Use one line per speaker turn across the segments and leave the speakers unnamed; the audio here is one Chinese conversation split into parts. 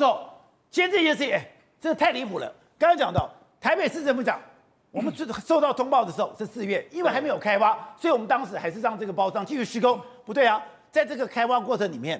之后，今天这件事情，哎，这太离谱了。刚刚讲到台北市政府讲，我们收到通报的时候是四月，因为还没有开挖，所以我们当时还是让这个包商继续施工。不对啊，在这个开挖过程里面，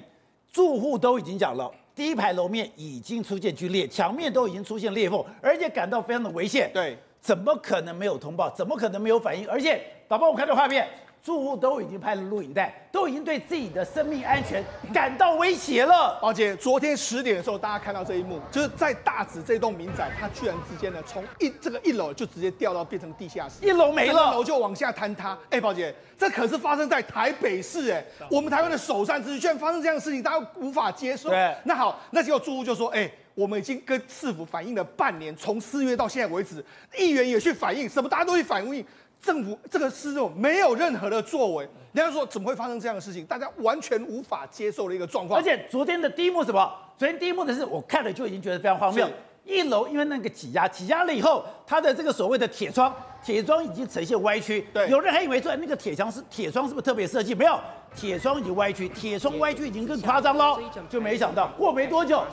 住户都已经讲了，第一排楼面已经出现龟裂，墙面都已经出现裂缝，而且感到非常的危险。
对，
怎么可能没有通报？怎么可能没有反应？而且，导播，我看到画面。住户都已经拍了录影带，都已经对自己的生命安全感到威胁了。
宝姐，昨天十点的时候，大家看到这一幕，就是在大直这栋民宅，它居然之间呢，从一这个一楼就直接掉到变成地下室，
一楼没了，
楼就往下坍塌。哎，宝姐，这可是发生在台北市，哎，我们台湾的首善之区，居然发生这样的事情，大家无法接受。
对，
那好，那结果住户就说，哎，我们已经跟市府反映了半年，从四月到现在为止，议员也去反映，什么大家都去反映。政府这个市政府没有任何的作为，人家说怎么会发生这样的事情？大家完全无法接受的一个状况。
而且昨天的第一幕什么？昨天第一幕的是我看了就已经觉得非常荒谬。一楼因为那个挤压，挤压了以后，它的这个所谓的铁窗，铁窗已经呈现歪曲。
对，
有人还以为说那个铁墙是铁窗是不是特别设计？没有。铁窗已经歪曲，铁窗歪曲已经更夸张喽，就没想到过没多久，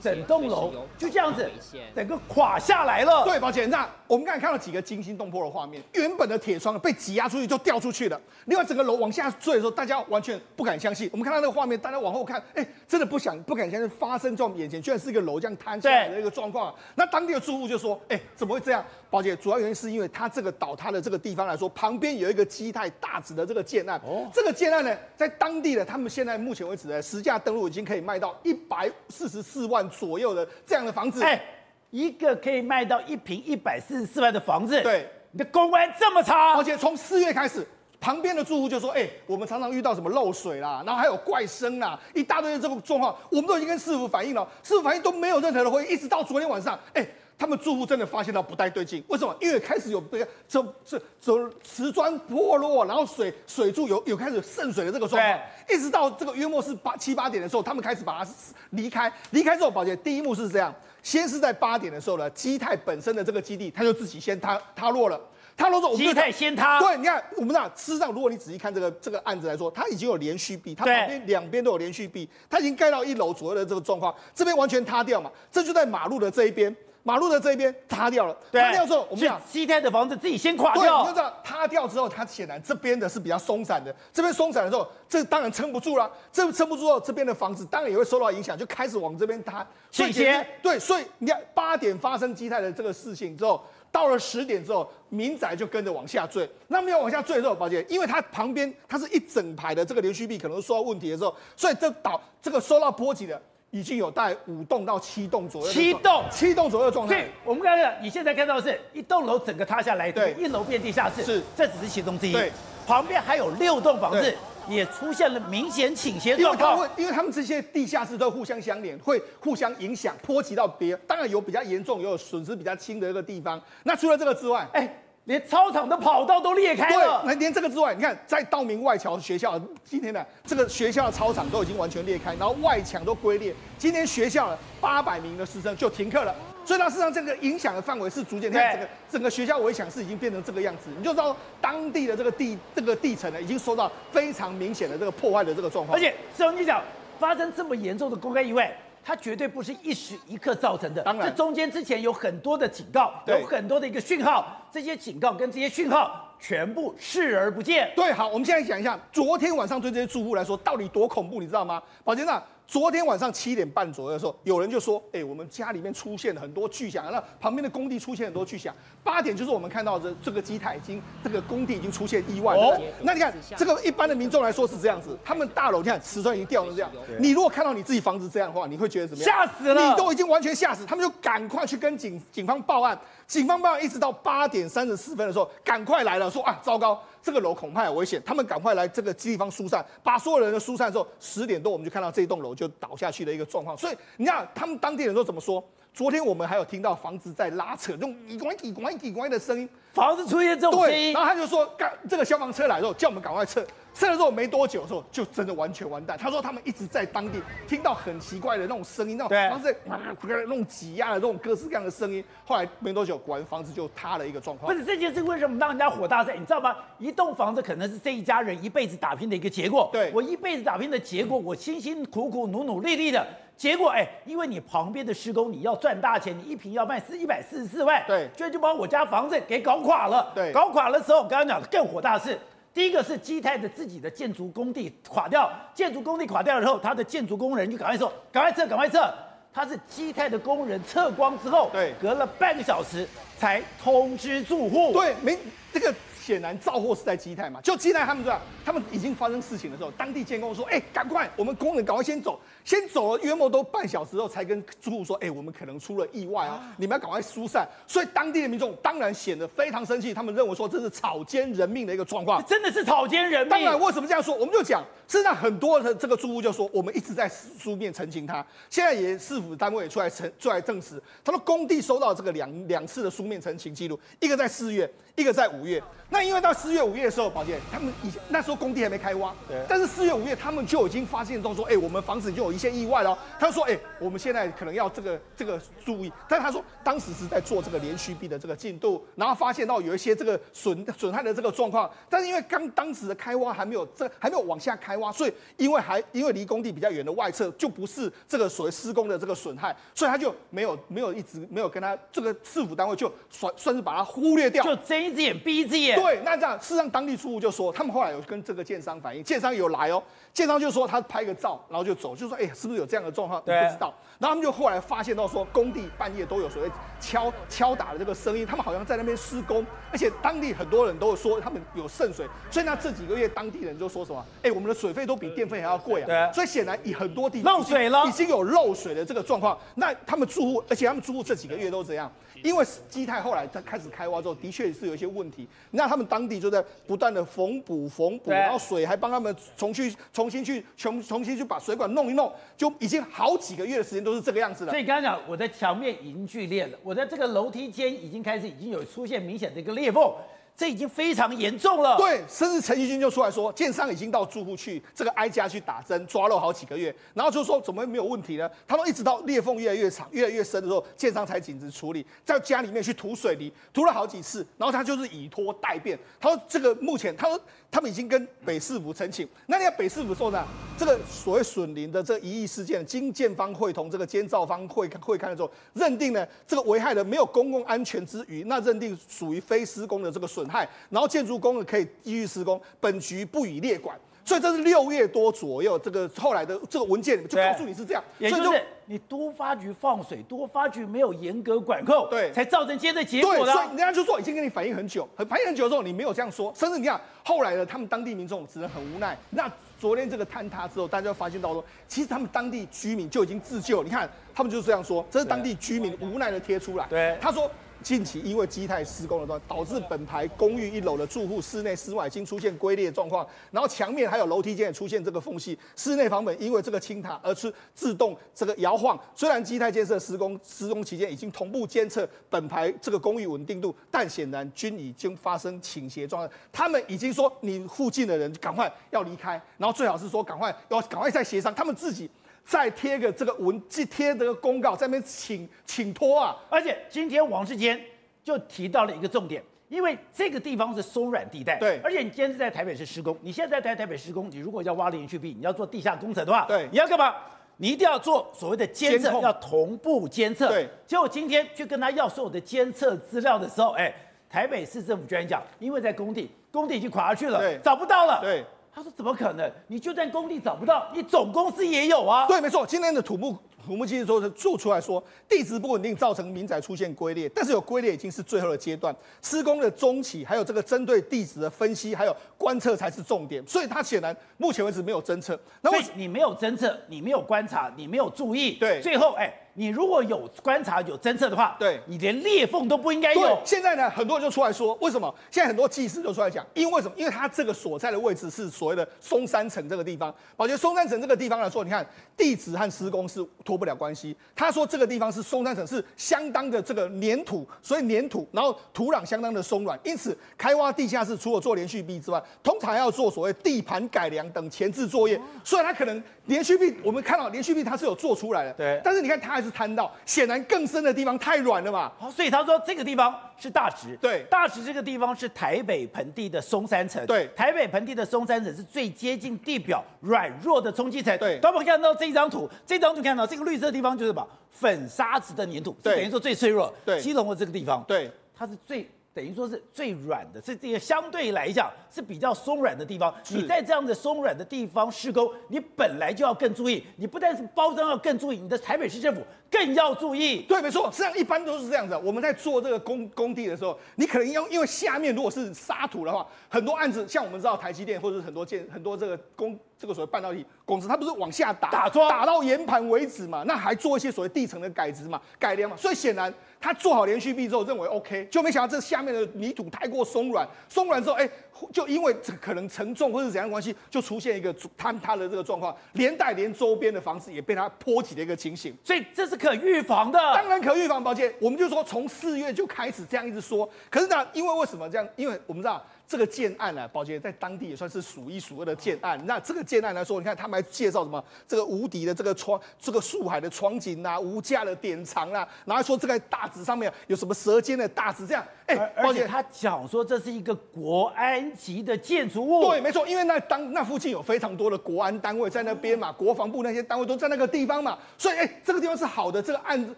整栋楼就这样子整个垮下来了。
对，宝姐，那我们刚才看到几个惊心动魄的画面，原本的铁窗被挤压出去就掉出去了。另外，整个楼往下坠的时候，大家完全不敢相信。我们看到那个画面，大家往后看，哎，真的不想不敢相信发生在我们眼前，居然是一个楼这样坍下来的一个状况。那当地的住户就说，哎，怎么会这样？宝姐，主要原因是因为它这个倒塌的这个地方来说，旁边有一个基泰大直的这个建案。哦，这个建案呢，在当地的他们现在目前为止呢，实价登录已经可以卖到一百四十四万左右的这样的房子。
哎，一个可以卖到一平一百四十四万的房子，
对，
你的公安这么差。
而且从四月开始，旁边的住户就说：“哎，我们常常遇到什么漏水啦，然后还有怪声啦，一大堆的这个状况，我们都已经跟市府反映了，市府反映都没有任何的回应，一直到昨天晚上，哎。”他们住户真的发现到不太对劲，为什么？因为开始有这个这这这瓷砖破落，然后水水柱有有开始渗水的这个状况，一直到这个约莫是八七八点的时候，他们开始把它离开。离开之后，宝姐第一幕是这样：先是在八点的时候呢，基泰本身的这个基地，它就自己先塌塌落了。塌落之后，
基泰先塌。
对，你看我们那事实上，如果你仔细看这个这个案子来说，它已经有连续壁，它旁边两边都有连续壁，它已经盖到一楼左右的这个状况，这边完全塌掉嘛，这就在马路的这一边。马路的这一边塌掉了，塌掉之后，我们讲
基泰的房子自己先垮掉。
对，你就知道塌掉之后，它显然这边的是比较松散的，这边松散的时候，这当然撑不住了。这撑不住之后，这边的房子当然也会受到影响，就开始往这边塌。
倾斜。
对，所以你看八点发生基泰的这个事情之后，到了十点之后，民宅就跟着往下坠。那没有往下坠的时候，宝姐，因为它旁边它是一整排的这个连续壁，可能受到问题的时候，所以这导这个受到波及的。已经有大概五栋到七栋左右，
七栋
七栋左右的状态。
所以我们刚才你现在看到的是一栋楼整个塌下来，对，一楼变地下室，
是，
这只是其中之一。
对，
旁边还有六栋房子也出现了明显倾斜状况。
因为因为他们这些地下室都互相相连，会互相影响，波及到别。当然有比较严重，也有损失比较轻的一个地方。那除了这个之外，哎。
连操场的跑道都裂开了。
对，连这个之外，你看，在道明外桥学校，今天的这个学校的操场都已经完全裂开，然后外墙都龟裂。今天学校八百名的师生就停课了。所以，它事实上这个影响的范围是逐渐，你看整个整个学校围墙是已经变成这个样子，你就知道当地的这个地这个地层呢，已经受到非常明显的这个破坏的这个状况。
而且，师兄你讲，发生这么严重的公开意外。它绝对不是一时一刻造成的，
当然，
这中间之前有很多的警告，有很多的一个讯号，这些警告跟这些讯号全部视而不见。
对，好，我们现在讲一下，昨天晚上对这些住户来说到底多恐怖，你知道吗？宝杰长。昨天晚上七点半左右的时候，有人就说：“哎、欸，我们家里面出现了很多巨响，那旁边的工地出现很多巨响。”八点就是我们看到的这个机台已经这个工地已经出现意外了。哦，那你看这个一般的民众来说是这样子，他们大楼你看瓷砖已经掉成这样。你如果看到你自己房子这样的话，你会觉得怎么样？
吓死了！
你都已经完全吓死，他们就赶快去跟警警方报案。警方报案一直到八点三十四分的时候，赶快来了，说啊，糟糕。这个楼恐怕有危险，他们赶快来这个地方疏散，把所有人都疏散之后，十点多我们就看到这栋楼就倒下去的一个状况。所以你看，他们当地人都怎么说？昨天我们还有听到房子在拉扯，用“滴咣滴咣滴咣”的声音，
房子出现这种声音，
然后他就说，赶这个消防车来之后，叫我们赶快撤。撤了之后没多久的时候，就真的完全完蛋。他说他们一直在当地听到很奇怪的那种声音，那种房子那种挤压的这种各式各样的声音。后来没多久，果然房子就塌了一个状况。
不是这件事为什么让人家火大在？你知道吗？一栋房子可能是这一家人一辈子打拼的一个结果。
对，
我一辈子打拼的结果，我辛辛苦苦、努努力力的结果哎，因为你旁边的施工你要赚大钱，你一平要卖四一百四十四万，
对，
居然就把我家房子给搞垮了。
对，
搞垮了之后，我刚刚讲的更火大的是，第一个是基泰的自己的建筑工地垮掉，建筑工地垮掉了之后，他的建筑工人就赶快说，赶快撤，赶快撤。他是基泰的工人撤光之后，
对，
隔了半个小时才通知住户。
对，没这个。显然造祸是在基泰嘛，就基泰他们这样，他们已经发生事情的时候，当地监工说，哎，赶快，我们工人赶快先走，先走了约莫都半小时后，才跟住户说，哎，我们可能出了意外啊，你们要赶快疏散。所以当地的民众当然显得非常生气，他们认为说这是草菅人命的一个状况，
真的是草菅人命。
当然，为什么这样说？我们就讲，事实上很多的这个住户就说，我们一直在书面澄清他，现在也市府单位也出来澄出来证实，他说工地收到这个两两次的书面澄清记录，一个在四月。一个在五月，那因为到四月五月的时候，宝杰他们以前那时候工地还没开挖，对。但是四月五月他们就已经发现到说，哎，我们房子就有一些意外了。他说，哎，我们现在可能要这个这个注意。但他说，当时是在做这个连续壁的这个进度，然后发现到有一些这个损损害的这个状况。但是因为刚当时的开挖还没有这还没有往下开挖，所以因为还因为离工地比较远的外侧就不是这个所谓施工的这个损害，所以他就没有没有一直没有跟他这个市府单位就算算是把它忽略掉，
就睁。一只眼闭一只眼。
对，那这样，事实上当地住户就说，他们后来有跟这个建商反映，建商有来哦，建商就说他拍个照，然后就走，就说，哎，是不是有这样的状况？对，不知道。然后他们就后来发现到说，工地半夜都有所谓敲敲打的这个声音，他们好像在那边施工，而且当地很多人都说他们有渗水，所以那这几个月当地人就说什么，哎，我们的水费都比电费还要贵啊。对。所以显然以很多地
漏水了，
已经有漏水的这个状况。那他们住户，而且他们住户这几个月都怎样？因为基泰后来他开始开挖之后，的确是有一些问题。那他们当地就在不断的缝补缝补，然后水还帮他们重去重新去重重新去把水管弄一弄，就已经好几个月的时间都是这个样子了。
所以刚才讲，我的墙面已经剧裂了，我的这个楼梯间已经开始已经有出现明显的一个裂缝。这已经非常严重了。
对，甚至陈其君就出来说，建商已经到住户去这个挨家去打针抓漏好几个月，然后就说怎么没有问题呢？他说一直到裂缝越来越长、越来越深的时候，建商才紧急处理，在家里面去涂水泥，涂了好几次，然后他就是以拖待变。他说这个目前，他说他们已经跟北市府申请。那你要北市府说呢，这个所谓损林的这个疑义事件，经建方会同这个监造方会会看的时候，认定呢这个危害的没有公共安全之余，那认定属于非施工的这个损。害，然后建筑工人可以继续施工，本局不予列管，所以这是六月多左右，这个后来的这个文件就告诉你是这样，
也就是你多发局放水，多发局没有严格管控，
对，
才造成今天的结果的。
所以人家就说已经跟你反映很久，很反映很久之后，你没有这样说，甚至你看后来的他们当地民众只能很无奈。那昨天这个坍塌之后，大家就发现到说，其实他们当地居民就已经自救，你看他们就是这样说，这是当地居民无奈的贴出来，
对，
他说。近期因为基泰施工的，导致本排公寓一楼的住户室内室外已经出现龟裂状况，然后墙面还有楼梯间也出现这个缝隙，室内房本因为这个倾塌而是自动这个摇晃。虽然基泰建设施工施工期间已经同步监测本排这个公寓稳定度，但显然均已经发生倾斜状态。他们已经说你附近的人赶快要离开，然后最好是说赶快要赶快再协商，他们自己。再贴个这个文，寄贴这个公告，在那边请请托啊！
而且今天王世坚就提到了一个重点，因为这个地方是松软地带，
对。
而且你今天是在台北市施工，你现在在台北施工，你如果要挖连续壁，你要做地下工程的话，
对，
你要干嘛？你一定要做所谓的监测，要同步监测。
对。
结果今天去跟他要所有的监测资料的时候，哎，台北市政府居然讲，因为在工地，工地已经垮下去了，
对，
找不到了，
对。
他说：“怎么可能？你就算工地找不到，你总公司也有啊。”
对，没错。今天的土木土木技师说是做出来说，地质不稳定造成民宅出现龟裂，但是有龟裂已经是最后的阶段，施工的中期还有这个针对地质的分析还有观测才是重点。所以他显然目前为止没有侦测。
所以你没有侦测，你没有观察，你没有注意，
对，
最后哎。你如果有观察有侦测的话，
对，
你连裂缝都不应该有。
现在呢，很多人就出来说，为什么？现在很多技师就出来讲，因为什么？因为它这个所在的位置是所谓的松山城这个地方。我觉得松山城这个地方来说，你看地质和施工是脱不了关系。他说这个地方是松山城，是相当的这个粘土，所以粘土，然后土壤相当的松软，因此开挖地下室除了做连续壁之外，通常要做所谓地盘改良等前置作业。所以它可能连续壁，我们看到连续壁它是有做出来的，
对。
但是你看它还是。是摊到，显然更深的地方太软了嘛。
好，所以他说这个地方是大直，
对，
大直这个地方是台北盆地的松山层，
对，
台北盆地的松山层是最接近地表软弱的冲击层，
对。
当我们看到这张图，这张图看到这个绿色的地方就是什么？粉沙子的粘土，是等于说最脆弱，
对，
基隆的这个地方，
对，
它是最。等于说是最软的，是这个相对来讲是比较松软的地方。你在这样的松软的地方施工，你本来就要更注意。你不但是包装要更注意，你的台北市政府更要注意。
对，没错，实际上一般都是这样子。我们在做这个工工地的时候，你可能要因为下面如果是沙土的话，很多案子像我们知道台积电或者是很多建很多这个工这个所谓半导体公司，它不是往下打
打桩，
打到岩盘为止嘛？那还做一些所谓地层的改植嘛、改良嘛？所以显然。他做好连续壁之后，认为 OK，就没想到这下面的泥土太过松软，松软之后，哎，就因为这可能承重或者怎样的关系，就出现一个坍塌的这个状况，连带连周边的房子也被它波及的一个情形。
所以这是可预防的，
当然可预防，抱歉，我们就说从四月就开始这样一直说，可是呢，因为为什么这样？因为我们知道。这个建案呢、啊，宝杰在当地也算是数一数二的建案。那这个建案来说，你看他们还介绍什么？这个无敌的这个窗，这个树海的窗景啊，无价的典藏啊，然后说这个大纸上面有什么舌尖的大直这样。哎，
而且他讲说这是一个国安级的建筑物。
对，没错，因为那当那附近有非常多的国安单位在那边嘛，国防部那些单位都在那个地方嘛，所以哎，这个地方是好的，这个案子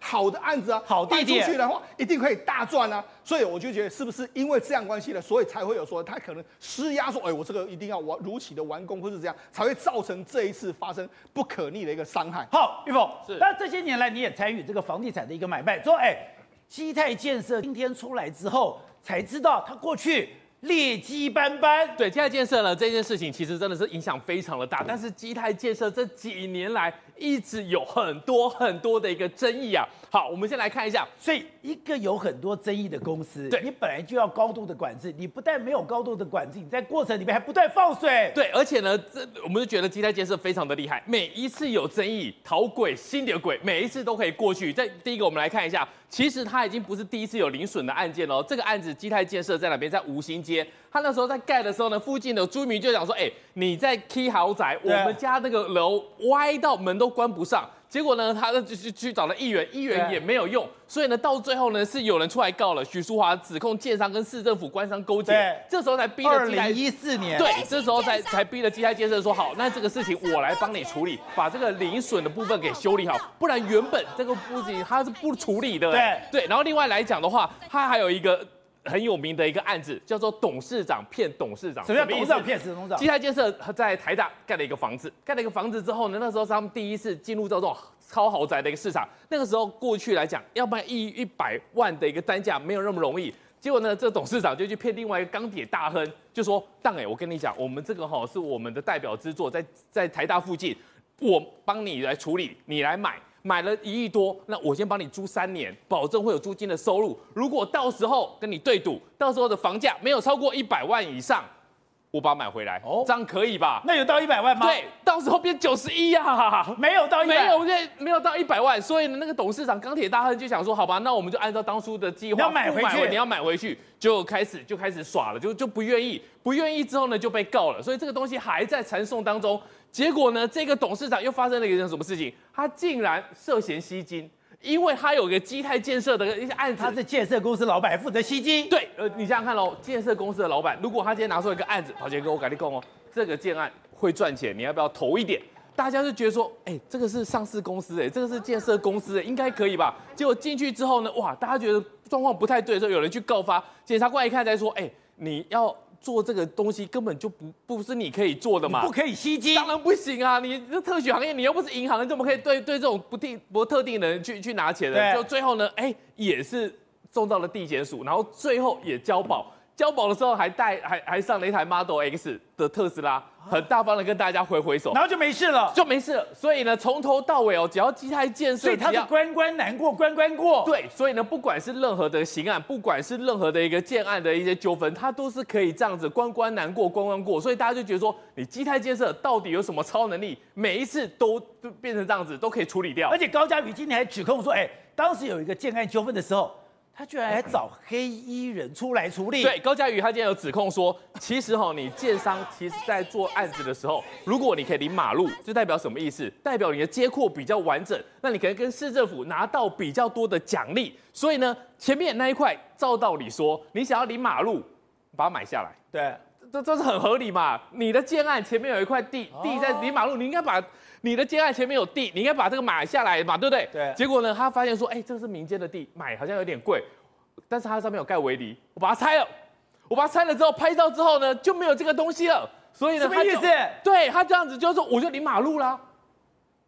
好的案子啊，
好地点，
出去的话一定可以大赚啊。所以我就觉得是不是因为这样关系呢？所以才会有说他可能。施压说：“哎，我这个一定要完如期的完工，或是这样，才会造成这一次发生不可逆的一个伤害。”
好，玉凤
是。
那这些年来你也参与这个房地产的一个买卖，说：“哎，基泰建设今天出来之后，才知道他过去劣迹斑斑。”
对，基泰建设呢这件事情其实真的是影响非常的大，但是基泰建设这几年来一直有很多很多的一个争议啊。好，我们先来看一下，
所以一个有很多争议的公司，
对，
你本来就要高度的管制，你不但没有高度的管制，你在过程里面还不断放水，
对，而且呢，这我们就觉得基泰建设非常的厉害，每一次有争议，讨鬼新的鬼，每一次都可以过去。在第一个，我们来看一下，其实它已经不是第一次有零损的案件了。这个案子基泰建设在哪边？在五兴街，他那时候在盖的时候呢，附近的居民就讲说，哎，你在 K 豪宅，我们家那个楼歪到门都关不上。结果呢，他就去去找了议员，议员也没有用，所以呢，到最后呢，是有人出来告了许淑华，指控建商跟市政府官商勾结，这时候才逼了。
二零一四年，
对，这时候才才逼了基泰建设说好，那这个事情我来帮你处理，把这个零损的部分给修理好，不然原本这个不仅他是不处理的。
对
对，然后另外来讲的话，他还有一个。很有名的一个案子，叫做董事长骗董事长。
什么叫董事长骗董事长？
基泰建设在台大盖了一个房子，盖了一个房子之后呢，那时候是他们第一次进入到这种超豪宅的一个市场。那个时候过去来讲，要卖一一百万的一个单价没有那么容易。结果呢，这董事长就去骗另外一个钢铁大亨，就说：“当哎，我跟你讲，我们这个哈是我们的代表之作，在在台大附近，我帮你来处理，你来买。”买了一亿多，那我先帮你租三年，保证会有租金的收入。如果到时候跟你对赌，到时候的房价没有超过一百万以上，我把它买回来。哦，这样可以吧？
那有到一百万吗？
对，到时候变九十一啊，
没有到一百，
没有，没有到一百万。所以呢，那个董事长钢铁大亨就想说，好吧，那我们就按照当初的计划，
要买回去，
你要买回去，就开始就开始耍了，就就不愿意，不愿意之后呢就被告了。所以这个东西还在缠讼当中。结果呢，这个董事长又发生了一件什么事情？他竟然涉嫌吸金，因为他有个基泰建设的一些案子，
他是建设公司老板，负责吸金。
对，呃，你想想看喽，建设公司的老板，如果他今天拿出一个案子，宝杰哥，我跟你讲哦，这个建案会赚钱，你要不要投一点？大家就觉得说，哎，这个是上市公司，哎，这个是建设公司，哎，应该可以吧？结果进去之后呢，哇，大家觉得状况不太对的时候，有人去告发，检察官一看才说，哎，你要。做这个东西根本就不不是你可以做的嘛，
不可以吸金，
当然不行啊！你这特许行业，你又不是银行，你怎么可以对对这种不定不特定的人去去拿钱呢？就最后呢，哎，也是送到了地检署，然后最后也交保，交保的时候还带还还上了一台 Model X 的特斯拉。很大方的跟大家挥挥手，
然后就没事了，
就没事了。所以呢，从头到尾哦，只要基泰建设，
所以他是关关难过关关过。
对，所以呢，不管是任何的刑案，不管是任何的一个建案的一些纠纷，他都是可以这样子关关难过关关过。所以大家就觉得说，你基泰建设到底有什么超能力？每一次都都变成这样子，都可以处理掉。
而且高嘉瑜今天还指控说，哎，当时有一个建案纠纷的时候。他居然还找黑衣人出来处理。
对，高嘉瑜他今天有指控说，其实哈，你建商其实在做案子的时候，如果你可以临马路，就代表什么意思？代表你的街廓比较完整，那你可能跟市政府拿到比较多的奖励。所以呢，前面那一块，照道理说，你想要临马路，把它买下来，
对，
这这是很合理嘛？你的建案前面有一块地，地在离马路，你应该把。你的建案前面有地，你应该把这个买下来嘛，对不对？
对。
结果呢，他发现说，哎，这个是民间的地，买好像有点贵，但是它上面有盖围篱，我把它拆了，我把它拆了之后，拍照之后呢，就没有这个东西了。所以呢，
什么意思？
他对他这样子就是说，我就离马路啦，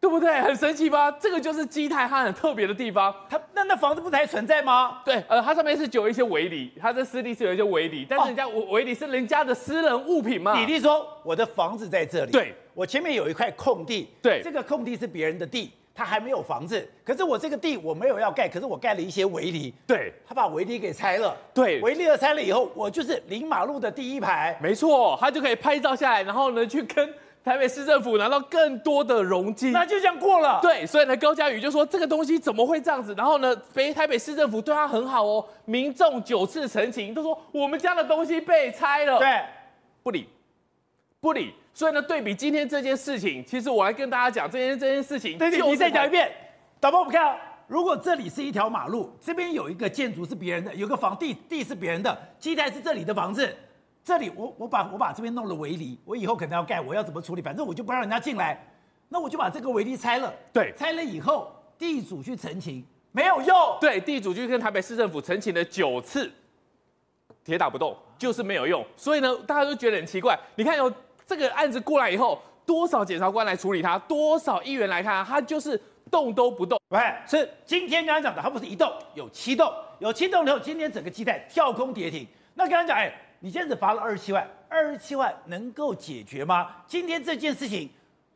对不对？很神奇吧？这个就是基泰它很特别的地方。
它那那房子不是还存在吗？
对，呃，它上面是有一些围篱，它这私地是有一些围篱，但是人家围围篱是人家的私人物品嘛。
比例说，我的房子在这里。
对。
我前面有一块空地，
对，
这个空地是别人的地，他还没有房子，可是我这个地我没有要盖，可是我盖了一些围篱，
对，
他把围篱给拆了，
对，
围篱拆了以后，我就是临马路的第一排，
没错，他就可以拍照下来，然后呢去跟台北市政府拿到更多的容积，
那就这样过了，
对，所以呢高嘉宇就说这个东西怎么会这样子，然后呢北台北市政府对他很好哦，民众九次陈情都说我们家的东西被拆了，
对，
不理，不理。所以呢，对比今天这件事情，其实我来跟大家讲这件这件事情。
对对，你再讲一遍。导播，我们看，如果这里是一条马路，这边有一个建筑是别人的，有个房地地是别人的，基台是这里的房子，这里我我把我把这边弄了围篱，我以后可能要盖，我要怎么处理？反正我就不让人家进来，那我就把这个围篱拆了。
对，
拆了以后，地主去澄清没有用。
对，地主去跟台北市政府澄清了九次，铁打不动，就是没有用。所以呢，大家都觉得很奇怪。你看有。这个案子过来以后，多少检察官来处理他，多少议员来看，他就是动都不动。
喂，是今天刚刚讲的，它不是一动，有七动，有七动以后，今天整个基泰跳空跌停。那刚刚讲，哎，你现在只罚了二十七万，二十七万能够解决吗？今天这件事情。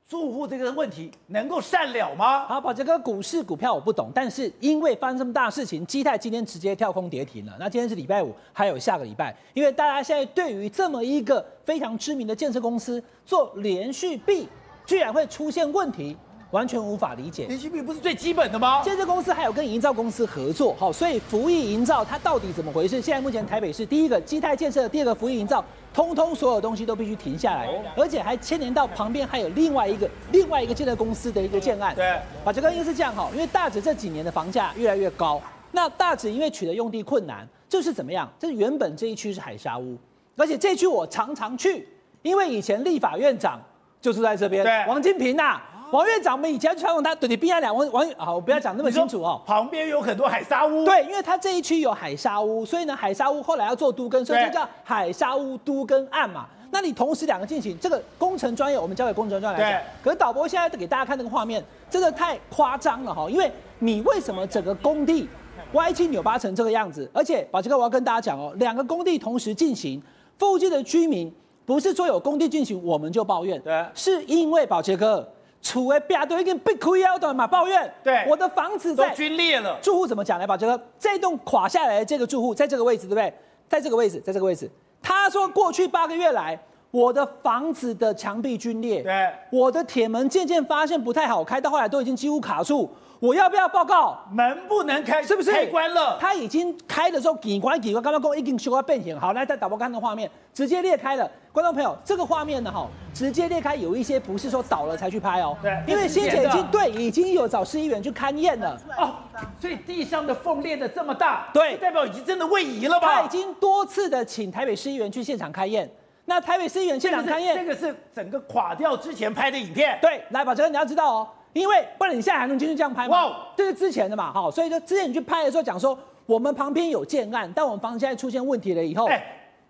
住户这个问题能够善了吗？
好，宝杰哥，股市股票我不懂，但是因为发生这么大事情，基泰今天直接跳空跌停了。那今天是礼拜五，还有下个礼拜，因为大家现在对于这么一个非常知名的建设公司做连续壁，居然会出现问题。完全无法理解，
连续壁不是最基本的吗？
建设公司还有跟营造公司合作，好，所以福益营造它到底怎么回事？现在目前台北市第一个基泰建设，第二个福益营造，通通所有东西都必须停下来，而且还牵连到旁边还有另外一个另外一个建设公司的一个建案。
对，
宝杰哥应该是这样哈，因为大直这几年的房价越来越高，那大直因为取得用地困难，就是怎么样？这原本这一区是海沙屋，而且这一区我常常去，因为以前立法院长就住在这边，
对，
王金平呐、啊。王院长，我们以前去采访他，对你边两王王，好，我不要讲那么清楚哦。
旁边有很多海沙屋，
对，因为他这一区有海沙屋，所以呢，海沙屋后来要做都更，所以就叫海沙屋都更案嘛。那你同时两个进行，这个工程专业我们交给工程专业来讲。可是导播现在给大家看这个画面，真的太夸张了哈！因为你为什么整个工地歪七扭八成这个样子？而且宝杰哥，我要跟大家讲哦，两个工地同时进行，附近的居民不是说有工地进行我们就抱怨，
对，
是因为宝杰哥。厝的壁都已经被亏了的嘛，抱怨。
对，
我的房子在
都龟裂了。
住户怎么讲呢？把这个，这栋垮下来的这个住户在这个位置，对不对？在这个位置，在这个位置。他说过去八个月来，我的房子的墙壁龟裂，
对，我的铁门渐渐发现不太好开，到后来都已经几乎卡住。我要不要报告？门不能开，
是不是？
开关了。
他已经开的时候，警关警官刚刚说已经修到变形。好，来再打播看的画面，直接裂开了。观众朋友，这个画面呢，哈，直接裂开，有一些不是说倒了才去拍哦。
对，
因为先前已经对，已经有找市议员去勘验了。
哦，所以地上的缝裂的这么大，
对，
代表已经真的位移了吧？
他已经多次的请台北市议员去现场勘验。那台北市议员现场勘验，
这个是整个垮掉之前拍的影片。
对，来，宝杰哥，你要知道哦。因为不然你现在还能继续这样拍吗？哇，这是之前的嘛，好，所以说之前你去拍的时候讲说，我们旁边有建案，但我们房子现在出现问题了以后，
哎，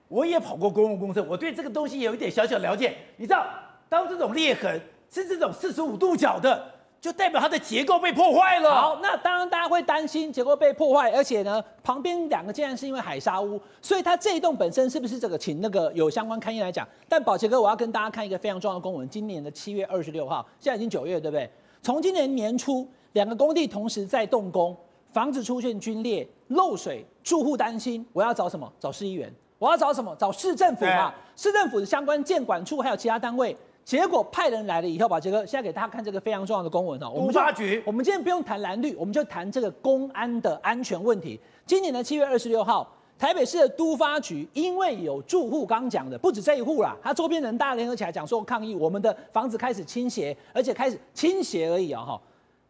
我也跑过公共工程，我对这个东西有一点小小了解。你知道，当这种裂痕是这种四十五度角的，就代表它的结构被破坏了。
好，那当然大家会担心结构被破坏，而且呢，旁边两个竟然是因为海沙屋，所以它这一栋本身是不是这个请那个有相关勘验来讲？但宝杰哥，我要跟大家看一个非常重要的公文，今年的七月二十六号，现在已经九月，对不对？从今年年初，两个工地同时在动工，房子出现龟裂、漏水，住户担心，我要找什么？找市议员。我要找什么？找市政府嘛。市政府的相关建管处还有其他单位，结果派人来了以后，宝杰哥现在给大家看这个非常重要的公文哦。我们
都发局，
我们今天不用谈蓝绿，我们就谈这个公安的安全问题。今年的七月二十六号，台北市的都发局因为有住户刚讲的，不止这一户啦，他周边人大家联合起来讲说抗议，我们的房子开始倾斜，而且开始倾斜而已啊、哦、哈。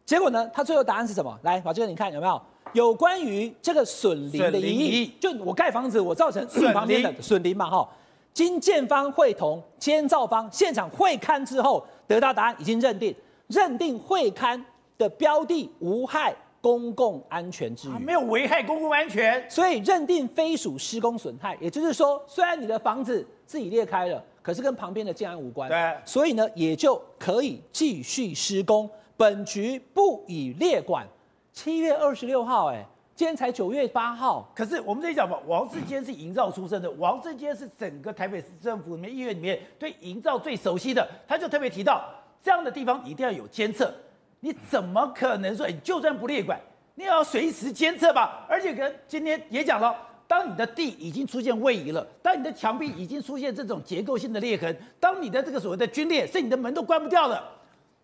结果呢，他最后答案是什么？来，宝杰哥你看有没有？有关于这个损林的疑义，就我盖房子我造成旁边的损林嘛哈。经建方会同监造方现场会勘之后，得到答案已经认定，认定会勘的标的无害公共安全之虞，
没有危害公共安全，
所以认定非属施工损害。也就是说，虽然你的房子自己裂开了，可是跟旁边的建安无关，
对，
所以呢也就可以继续施工。本局不予列管。七月二十六号，哎。今天才九月八号，
可是我们这里讲嘛，王世坚是营造出身的，王世坚是整个台北市政府里面议员里面对营造最熟悉的，他就特别提到这样的地方一定要有监测，你怎么可能说你就算不列管，你也要随时监测吧？而且跟今天也讲了，当你的地已经出现位移了，当你的墙壁已经出现这种结构性的裂痕，当你的这个所谓的龟裂，是你的门都关不掉了，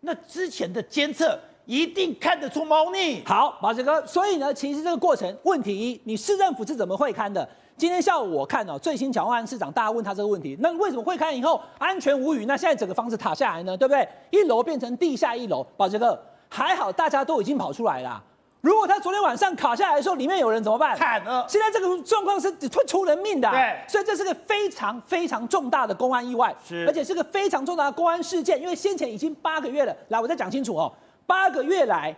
那之前的监测。一定看得出猫腻。
好，马杰哥，所以呢，其实这个过程，问题一，你市政府是怎么会勘的？今天下午我看哦，最新蒋万安市长，大家问他这个问题，那为什么会勘以后安全无虞？那现在整个房子塌下来呢，对不对？一楼变成地下一楼，宝杰哥还好，大家都已经跑出来了。如果他昨天晚上卡下来的时候，里面有人怎么办？
惨了！
现在这个状况是会出人命的。
对，
所以这是个非常非常重大的公安意外，
是，
而且是个非常重大的公安事件，因为先前已经八个月了。来，我再讲清楚哦，八个月来。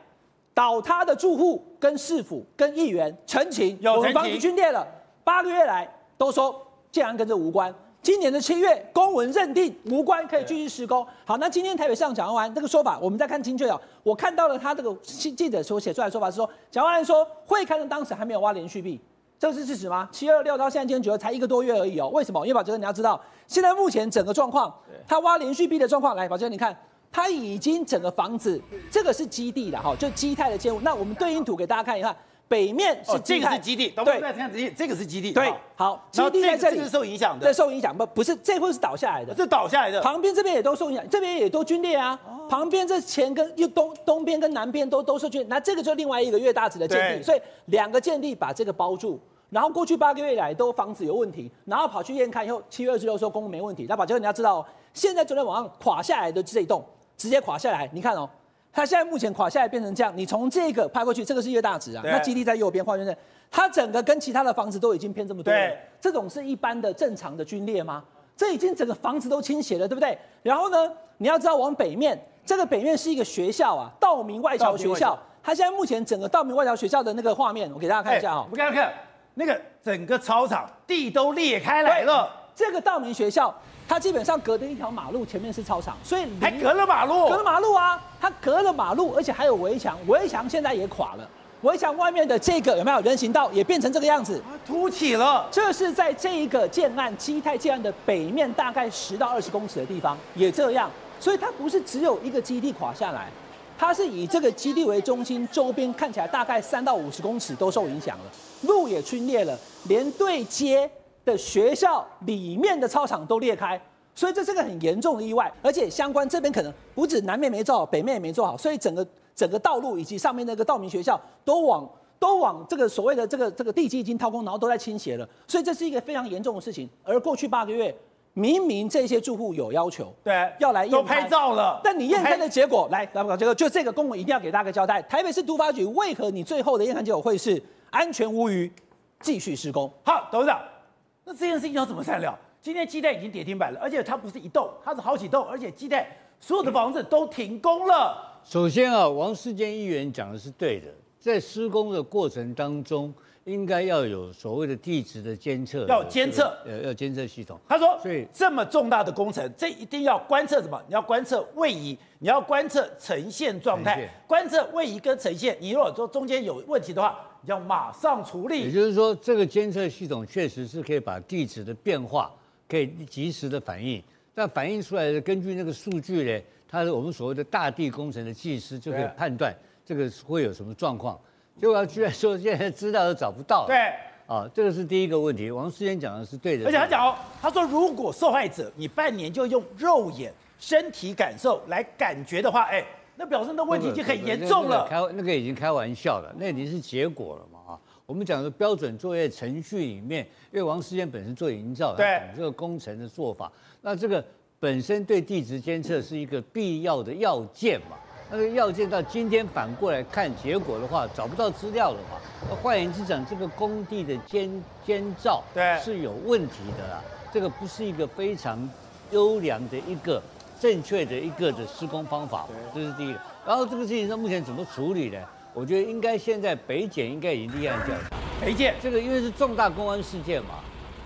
倒塌的住户跟市府跟议员陈情，有房子龟裂了，八个月来都说建案跟这无关。今年的七月公文认定无关，可以继续施工。好，那今天台北市长蒋万安这个说法，我们再看精确哦。我看到了他这个记者所写出来的说法是说，蒋万安说会看的当时还没有挖连续壁，这是事实吗？七二六到现在今天九月才一个多月而已哦。为什么？因为宝杰哥你要知道，现在目前整个状况，他挖连续壁的状况，来，宝杰哥你看。它已经整个房子，这个是基地了哈，就基泰的建物。那我们对应图给大家看一看，北面是
这个是基地，对，这个是基地，
对，好，基地在这里。
是受影响的，
对，受影响不不是，这会是倒下来的，
是倒下来的，
旁边这边也都受影响，这边也都龟裂啊，旁边这前跟又东东边跟南边都都是龟裂，那这个就另外一个越大值的建地，所以两个建地把这个包住，然后过去八个月以来都房子有问题，然后跑去验看以后，七月二十六说公共没问题，那把这个你要知道，现在昨天晚上垮下来的这一栋。直接垮下来，你看哦，它现在目前垮下来变成这样。你从这个拍过去，这个是越大值啊。那基地在右边画圈在，它整个跟其他的房子都已经偏这么多了。这种是一般的正常的龟裂吗？这已经整个房子都倾斜了，对不对？然后呢，你要知道往北面，这个北面是一个学校啊，道明外侨学校。它现在目前整个道明外侨学校的那个画面，我给大家看一下啊。
我给大家看，那个整个操场地都裂开来了。
这个道明学校。它基本上隔着一条马路，前面是操场，所以
还隔了马路，
隔了马路啊！它隔了马路，而且还有围墙，围墙现在也垮了，围墙外面的这个有没有人行道也变成这个样子，
凸起了。
这是在这一个建案基泰建案的北面大概十到二十公尺的地方也这样，所以它不是只有一个基地垮下来，它是以这个基地为中心，周边看起来大概三到五十公尺都受影响了，路也龟裂了，连对接。的学校里面的操场都裂开，所以这是个很严重的意外，而且相关这边可能不止南面没做好，北面也没做好，所以整个整个道路以及上面那个道明学校都往都往这个所谓的这个这个地基已经掏空，然后都在倾斜了，所以这是一个非常严重的事情。而过去八个月，明明这些住户有要求，
对，
要来验
都拍照了，
但你验勘的结果来来不搞这个，就这个公文一定要给大家个交代。台北市都发局为何你最后的验勘结果会是安全无虞，继续施工？
好，董事长。那这件事情要怎么善了？今天基泰已经跌停板了，而且它不是一栋，它是好几栋，而且基泰所有的房子都停工了。
首先啊，王世坚议员讲的是对的，在施工的过程当中，应该要有所谓的地质的监测，
要监测，
呃，要监测系统。
他说，所以这么重大的工程，这一定要观测什么？你要观测位移，你要观测呈现状态，观测位移跟呈现。你如果说中间有问题的话。要马上处理，
也就是说，这个监测系统确实是可以把地质的变化可以及时的反映。但反映出来的根据那个数据呢，它是我们所谓的大地工程的技师就可以判断这个会有什么状况。结果居然说现在资料都找不到。
对，
啊，这个是第一个问题。王世坚讲的是对的，
而且他讲哦，他说如果受害者你半年就用肉眼身体感受来感觉的话，哎，那表示那问题已经很严重了。
开那个已经开玩笑了，那已经是结果了嘛啊？我们讲的标准作业程序里面，因为王世坚本身做营造，对，讲这个工程的做法，那这个本身对地质监测是一个必要的要件嘛。那个要件到今天反过来看结果的话，找不到资料的话？那换言之讲，这个工地的监监造对是有问题的啦。这个不是一个非常优良的一个正确的一个的施工方法，这是第一个。然后这个事情上目前怎么处理呢？我觉得应该现在北检应该已经立案调查。
北检
这个因为是重大公安事件嘛，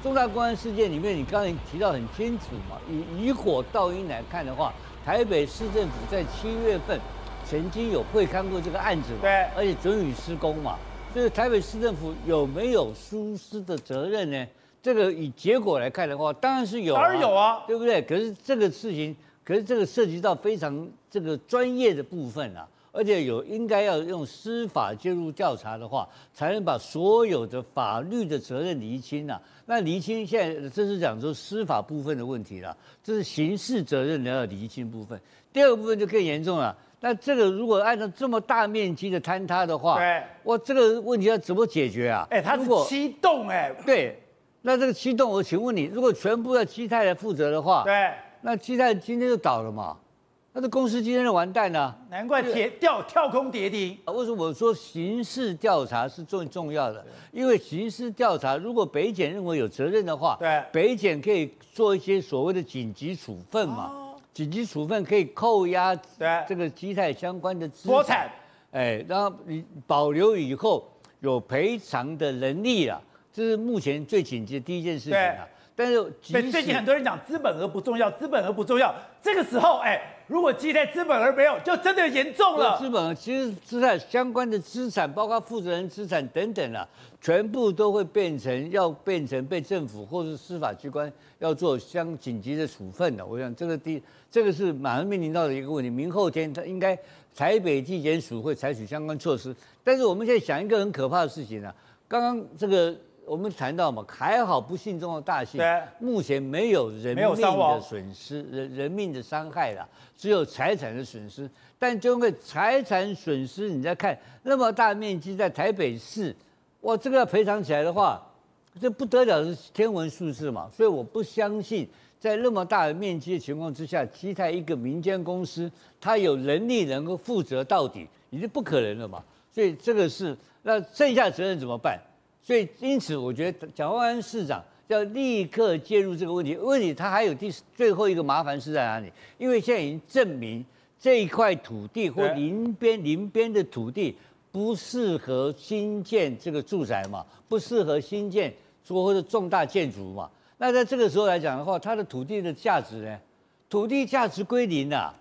重大公安事件里面你刚才提到很清楚嘛，以以火到因来看的话。台北市政府在七月份曾经有会看过这个案子嘛？对，而且准予施工嘛。所以台北市政府有没有疏失的责任呢？这个以结果来看的话，当然是有，当然有啊，对不对？可是这个事情，可是这个涉及到非常这个专业的部分啊。而且有应该要用司法介入调查的话，才能把所有的法律的责任厘清呐。那厘清现在这是讲说司法部分的问题了，这是刑事责任的要厘清部分。第二个部分就更严重了。那这个如果按照这么大面积的坍塌的话，对，哇，这个问题要怎么解决啊？
哎，它是七栋哎，
对，那这个七栋，我请问你，如果全部要基泰来负责的话，对，那基泰今天就倒了嘛？那这公司今天就完蛋了，
难怪跌掉跳空跌停。
为什么我说刑事调查是最重要的？因为刑事调查，如果北检认为有责任的话，对，北检可以做一些所谓的紧急处分嘛。哦、紧急处分可以扣押对这个基泰相关的资产，哎，然后你保留以后有赔偿的能力啊，这是目前最紧急的第一件事情啊。但是，
最近很多人讲资本额不重要，资本额不重要。这个时候，哎，如果基泰资本而没有，就真的严重了。
资本其实资产相关的资产，包括负责人资产等等啊，全部都会变成要变成被政府或是司法机关要做相紧急的处分的。我想这个第这个是马上面临到的一个问题。明后天他应该台北地检署会采取相关措施。但是我们现在想一个很可怕的事情啊，刚刚这个。我们谈到嘛，还好不幸中的大幸，对目前没有人命的损失，人人命的伤害了，只有财产的损失。但就因为财产损失，你再看那么大面积在台北市，哇，这个要赔偿起来的话，这不得了是天文数字嘛。所以我不相信，在那么大的面积的情况之下，基泰一个民间公司，它有能力能够负责到底，已经不可能了嘛。所以这个是那剩下责任怎么办？所以，因此，我觉得蒋万安市长要立刻介入这个问题。问题他还有第最后一个麻烦是在哪里？因为现在已经证明这一块土地或邻边邻边的土地不适合新建这个住宅嘛，不适合新建说或者重大建筑嘛。那在这个时候来讲的话，它的土地的价值呢？土地价值归零了，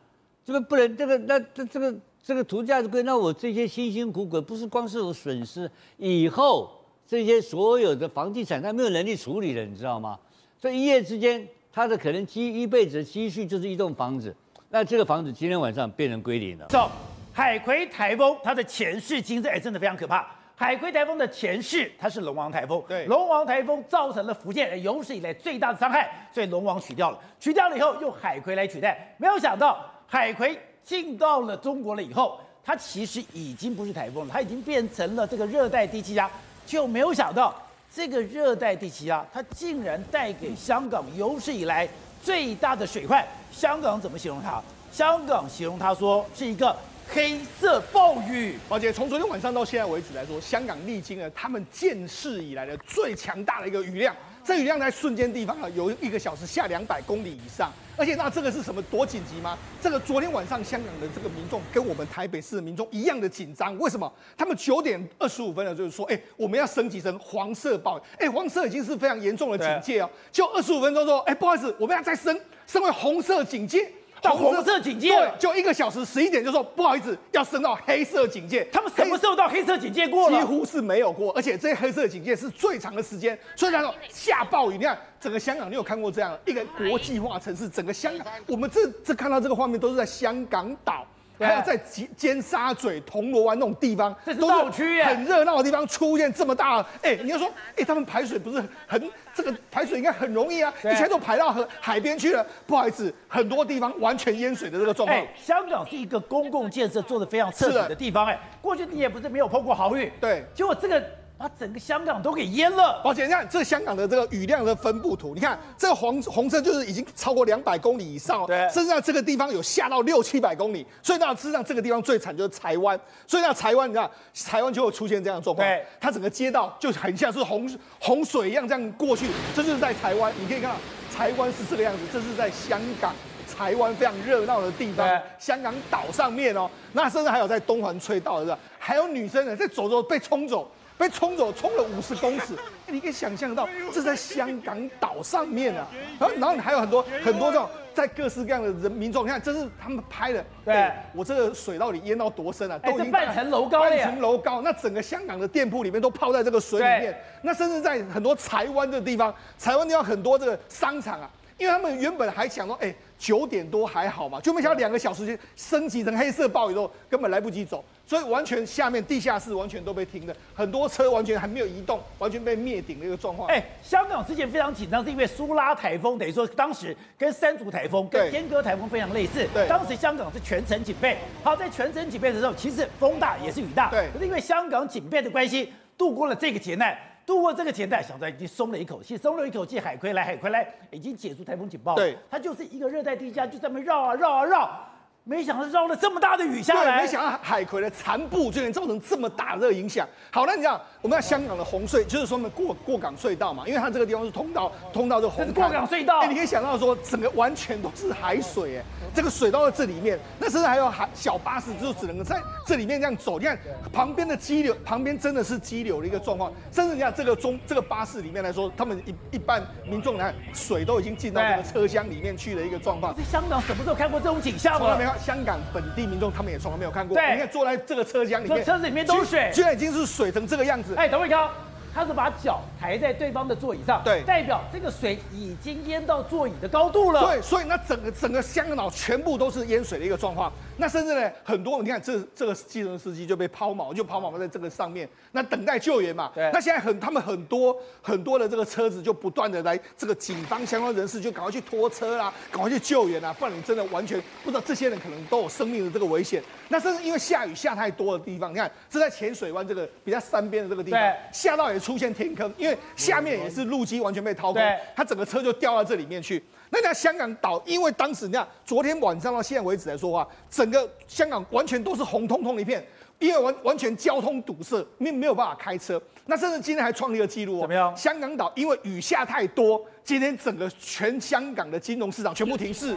这个不能这个那这这个这个土地价值归零，那我这些辛辛苦苦不是光是有损失以后。这些所有的房地产，他没有能力处理了，你知道吗？所以一夜之间，他的可能积一辈子的积蓄就是一栋房子。那这个房子今天晚上变成归零了。
走，海葵台风它的前世今生，哎，真的非常可怕。海葵台风的前世，它是龙王台风。对，龙王台风造成了福建有史以来最大的伤害，所以龙王取掉了。取掉了以后，用海葵来取代。没有想到，海葵进到了中国了以后，它其实已经不是台风了，它已经变成了这个热带低气压。就没有想到，这个热带地气压，它竟然带给香港有史以来最大的水患。香港怎么形容它？香港形容它说是一个黑色暴雨。
而且从昨天晚上到现在为止来说，香港历经了他们建市以来的最强大的一个雨量。这雨量在瞬间地方啊，有一个小时下两百公里以上，而且那这个是什么多紧急吗？这个昨天晚上香港的这个民众跟我们台北市的民众一样的紧张，为什么？他们九点二十五分了，就是说，哎，我们要升级成黄色暴雨，哎，黄色已经是非常严重的警戒哦，就二十五分钟说，哎，不好意思，我们要再升升为红色警戒。
到红色警戒，
对，就一个小时十一点就说不好意思，要升到黑色警戒。
他们什么时候到黑色警戒过了？
几乎是没有过，而且这些黑色警戒是最长的时间。所以他说下暴雨，你看整个香港，你有看过这样一个国际化城市？整个香港，我们这这看到这个画面都是在香港岛，还要在尖尖沙咀、铜锣湾那种地方，
这是闹区耶，
很热闹的地方出现这么大，哎，你要说，哎，他们排水不是很这个排水应该很容易啊，以前都排到河海边去了。不好意思，很多地方完全淹水的这个状况。哎，
香港是一个公共建设做的非常彻底的地方，哎，过去你也不是没有碰过好运，
对，
结果这个。把整个香港都给淹了。
宝姐，你看这香港的这个雨量的分布图，你看这个黄红色就是已经超过两百公里以上，
对，
甚至在这个地方有下到六七百公里。所以那事实上这个地方最惨就是台湾。所以那台湾你看，台湾就会出现这样的状况，对，它整个街道就很像是洪洪水一样这样过去。这就是在台湾，你可以看到台湾是这个样子，这是在香港台湾非常热闹的地方，香港岛上面哦。那甚至还有在东环隧道的，还有女生呢在走走被冲走。被冲走，冲了五十公尺，你可以想象到，这是在香港岛上面啊。然后，然后你还有很多很多这种在各式各样的人民众，你看这是他们拍的。对，我这个水到底淹到多深啊？都已经
半层楼高，
半层楼高。那整个香港的店铺里面都泡在这个水里面。那甚至在很多台湾的地方，台湾地方很多这个商场啊，因为他们原本还想说，哎，九点多还好嘛，就没想到两个小时就升级成黑色暴雨之后，根本来不及走。所以完全下面地下室完全都被停了，很多车完全还没有移动，完全被灭顶的一个状况。
哎，香港之前非常紧张，是因为苏拉台风，等于说当时跟山竹台风、跟天鸽台风非常类似。对，当时香港是全城警备。好，在全城警备的时候，其实风大也是雨大。对，可是因为香港警备的关系，度过了这个劫难，度过这个钱袋，小张已经松了一口气，松了一口气。海葵来，海葵来，已经解除台风警报了。对，它就是一个热带低压，就这么绕啊绕啊绕。没想到绕了这么大的雨下来，
没想到海葵的残部就能造成这么大的影响。好，那你讲，我们在香港的红隧，就是说我们过过港隧道嘛，因为它这个地方是通道，通道就红。这
是过港隧道。
哎，你可以想到说，整个完全都是海水，哎，这个水到了这里面，那甚至还有海小巴士，就只能在这里面这样走。你看旁边的激流，旁边真的是激流的一个状况。甚至你看这个中这个巴士里面来说，他们一一般民众来看，水都已经进到这个车厢里面去的一个状况。
在香港什么时候看过这种景象吗？
没有，香港本。地民众他们也从来没有看过，你看坐在这个车厢里面，
车子里面都是水，
居然已经是水成这个样子。
哎，等一下。他是把脚抬在对方的座椅上，对，代表这个水已经淹到座椅的高度了。
对，所以那整个整个香港岛全部都是淹水的一个状况。那甚至呢，很多你看这这个计程车司机就被抛锚，就抛锚在这个上面，那等待救援嘛。对。那现在很他们很多很多的这个车子就不断的来，这个警方相关人士就赶快去拖车啦，赶快去救援啊，不然你真的完全不知道这些人可能都有生命的这个危险。那甚至因为下雨下太多的地方，你看这在浅水湾这个比较山边的这个地方，下到也。出现天坑，因为下面也是路基完全被掏空，它整个车就掉到这里面去。那在香港岛，因为当时你看昨天晚上到现在为止来说的话，整个香港完全都是红彤彤的一片，因为完完全交通堵塞，没没有办法开车。那甚至今天还创立了记录哦，怎么样？香港岛因为雨下太多，今天整个全香港的金融市场全部停市，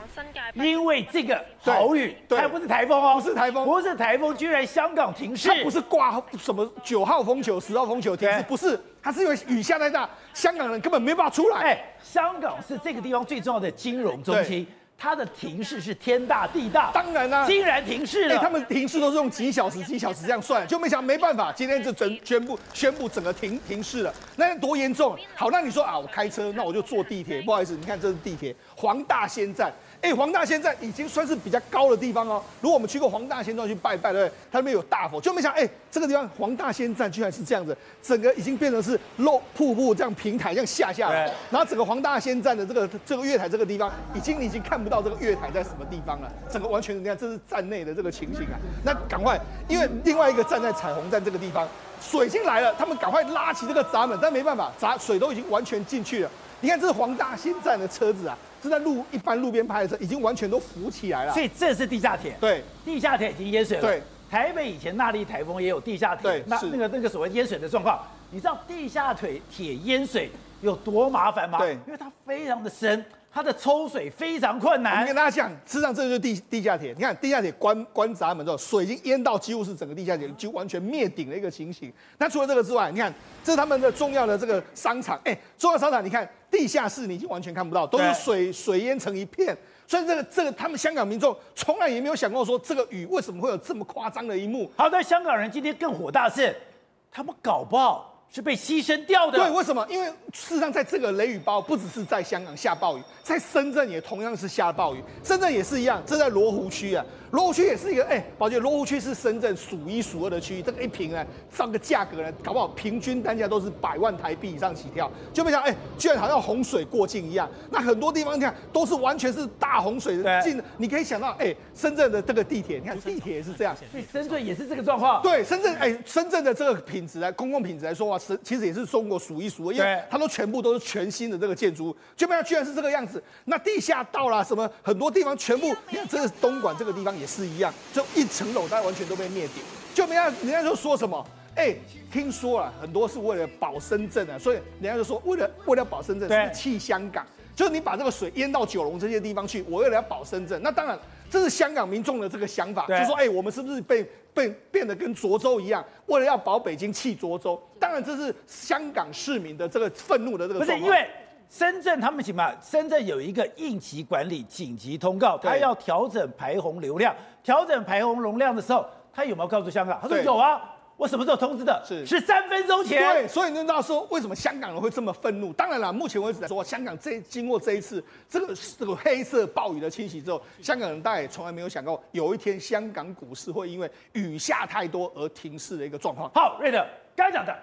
因为这个豪雨，对，还不是台风哦，
不是台风，
不是台风，居然香港停市，
它不是挂什么九号风球、十号风球停市，不是，它是因为雨下太大，香港人根本没办法出来。哎，
香港是这个地方最重要的金融中心。它的停市是天大地大，
当然啦、啊，
竟然停市了。
他们停市都是用几小时、几小时这样算，就没想没办法，今天就整宣布宣布整个停停市了。那多严重？好，那你说啊，我开车，那我就坐地铁。不好意思，你看这是地铁黄大仙站。哎，黄大仙站已经算是比较高的地方哦。如果我们去过黄大仙站去拜拜，对不对？它那边有大佛，就没想到，哎，这个地方黄大仙站居然是这样子，整个已经变成是漏瀑布这样平台这样下下来，然后整个黄大仙站的这个这个月台这个地方，已经已经看不到这个月台在什么地方了，整个完全你看这是站内的这个情形啊。那赶快，因为另外一个站在彩虹站这个地方，水已经来了，他们赶快拉起这个闸门，但没办法，闸水都已经完全进去了。你看这是黄大仙站的车子啊。是在路一般路边拍的车，已经完全都浮起来了。
所以这是地下铁。
对，
地下铁已经淹水了。
对，
台北以前那莉台风也有地下铁。那那个那个所谓淹水的状况，你知道地下铁铁淹水有多麻烦吗？对，因为它非常的深。它的抽水非常困难。
我跟大家讲，事实上这就是地地下铁。你看地下铁关关闸门之后，水已经淹到几乎是整个地下铁就完全灭顶的一个情形。那除了这个之外，你看这是他们的重要的这个商场，哎，重要商场，你看地下室你已经完全看不到，都是水水淹成一片。所以这个这个他们香港民众从来也没有想过说这个雨为什么会有这么夸张的一幕。
好，那香港人今天更火大是，他们搞不好。是被牺牲掉的。
对，为什么？因为事实上，在这个雷雨包不只是在香港下暴雨，在深圳也同样是下暴雨。深圳也是一样，这在罗湖区啊，罗湖区也是一个哎，宝姐，罗湖区是深圳数一数二的区域，这个一平呢，上个价格呢，搞不好平均单价都是百万台币以上起跳，就没想到哎，居然好像洪水过境一样。那很多地方你看都是完全是大洪水的进，你可以想到哎，深圳的这个地铁，你看地铁也是这样，
所以深圳也是这个状况。
对，深圳哎，深圳的这个品质来公共品质来说啊。其实也是中国数一数二，因为它都全部都是全新的这个建筑物，就没想居然是这个样子。那地下道啦，什么很多地方全部，你看这是东莞这个地方也是一样，就一层楼它完全都被灭顶。就没想到人家就说什么，哎，听说了很多是为了保深圳啊，所以人家就说为了为了保深圳，是弃香港，就是你把这个水淹到九龙这些地方去，我为了要保深圳。那当然这是香港民众的这个想法，就说哎，我们是不是被？被变得跟涿州一样，为了要保北京弃涿州，当然这是香港市民的这个愤怒的这个。
不是因为深圳他们什么？深圳有一个应急管理紧急通告，他要调整排洪流量，调整排洪容量的时候，他有没有告诉香港？他说有啊。我什么时候通知的？是是三分钟前。
对，所以你知道说为什么香港人会这么愤怒？当然了，目前为止来说，香港这经过这一次这个这个黑色暴雨的侵袭之后，香港人大概也从来没有想过有一天香港股市会因为雨下太多而停市的一个状况。
好，瑞德刚才讲的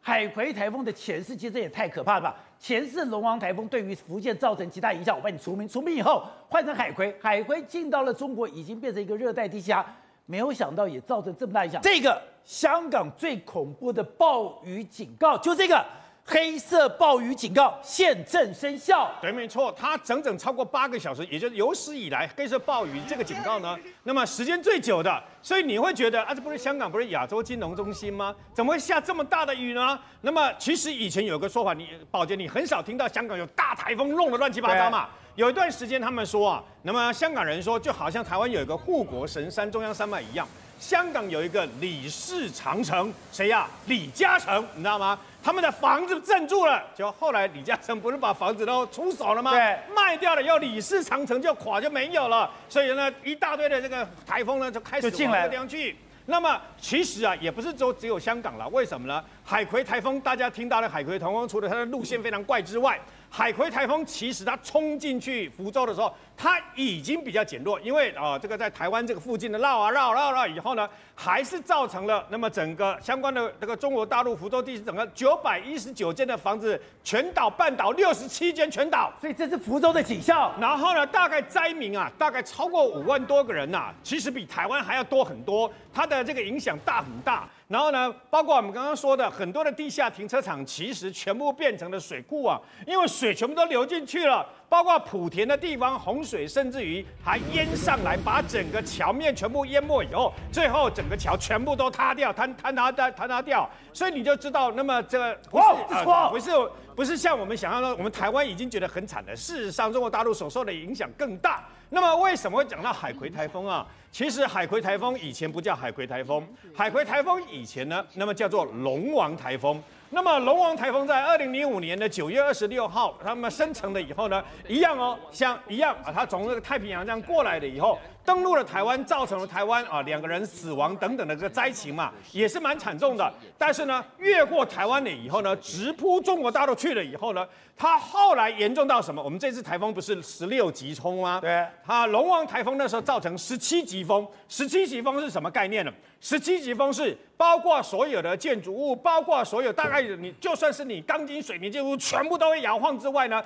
海葵台风的前世，其实也太可怕了吧？前世龙王台风对于福建造成极大影响，我帮你除名，除名以后换成海葵，海葵进到了中国，已经变成一个热带低气压。没有想到也造成这么大影响。这个香港最恐怖的暴雨警告，就这个黑色暴雨警告现正生效。
对，没错，它整整超过八个小时，也就是有史以来黑色暴雨这个警告呢，那么时间最久的。所以你会觉得啊，这不是香港，不是亚洲金融中心吗？怎么会下这么大的雨呢？那么其实以前有个说法，你宝杰，你很少听到香港有大台风弄得乱七八糟嘛。有一段时间，他们说啊，那么香港人说，就好像台湾有一个护国神山中央山脉一样，香港有一个李氏长城，谁呀？李嘉诚，你知道吗？他们的房子镇住了，就后来李嘉诚不是把房子都出手了吗？对，卖掉了，要李氏长城就垮就没有了，所以呢，一大堆的这个台风呢就开始进来这个地方去。那么其实啊，也不是说只有香港了，为什么呢？海葵台风，大家听到的海葵台风，除了它的路线非常怪之外，海葵台风其实它冲进去福州的时候，它已经比较减弱，因为啊、呃，这个在台湾这个附近的绕啊绕绕绕以后呢，还是造成了那么整个相关的这个中国大陆福州地区整个九百一十九间的房子全倒，半倒六十七间全倒，
所以这是福州的景象。
然后呢，大概灾民啊，大概超过五万多个人呐、其实比台湾还要多很多，它的这个影响大很大。然后呢，包括我们刚刚说的很多的地下停车场，其实全部变成了水库啊，因为水全部都流进去了。包括莆田的地方，洪水甚至于还淹上来，把整个桥面全部淹没以后，最后整个桥全部都塌掉，坍坍塌塌坍塌掉。所以你就知道，那么这个 不是、呃、不是不是像我们想象的，我们台湾已经觉得很惨了。事实上，中国大陆所受的影响更大。那么为什么会讲到海葵台风啊？其实海葵台风以前不叫海葵台风，海葵台风以前呢，那么叫做龙王台风。那么龙王台风在二零零五年的九月二十六号，他们生成了以后呢，一样哦，像一样啊，它从那个太平洋这样过来了以后。登陆了台湾，造成了台湾啊两个人死亡等等的这个灾情嘛，也是蛮惨重的。但是呢，越过台湾了以后呢，直扑中国大陆去了以后呢，它后来严重到什么？我们这次台风不是十六级冲吗？对，它龙王台风那时候造成十七级风，十七级风是什么概念呢？十七级风是包括所有的建筑物，包括所有大概你就算是你钢筋水泥建筑物全部都会摇晃之外呢。